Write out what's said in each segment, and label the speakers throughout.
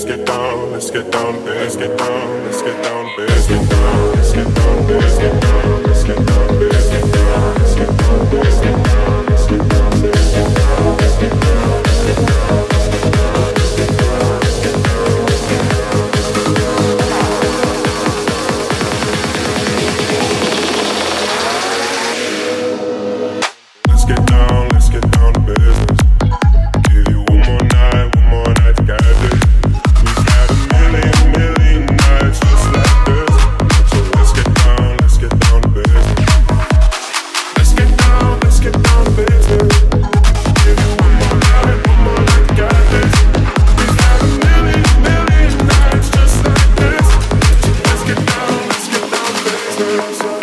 Speaker 1: Let's get down, let's get down. Let's get down, let's get down. Let's get down, let's get down. Let's get down, let's get down. Let's get down, let's get down. Let's get down, let's get turns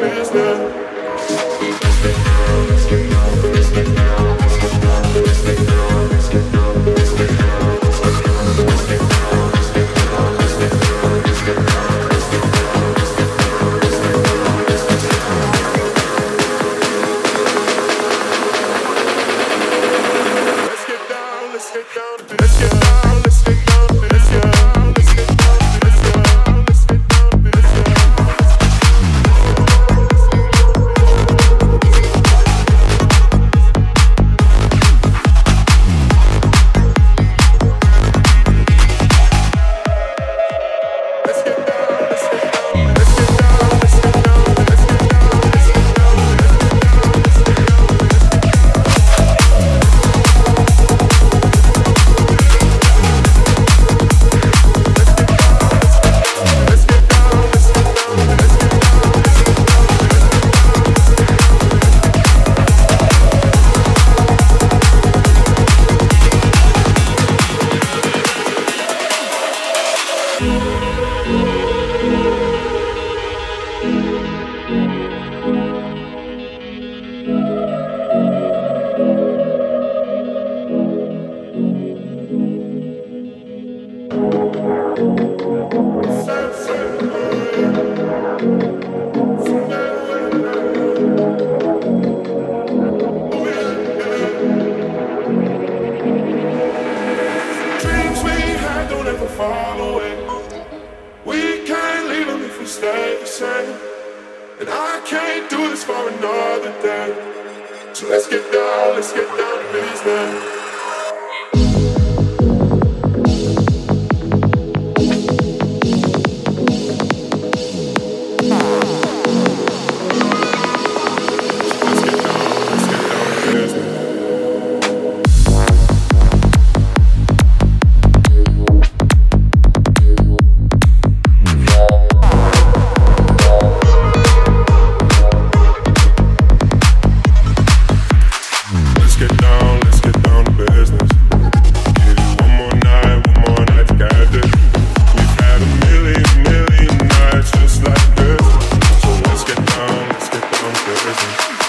Speaker 1: business. And I can't do this for another day. So let's get down, let's get down to business. prison.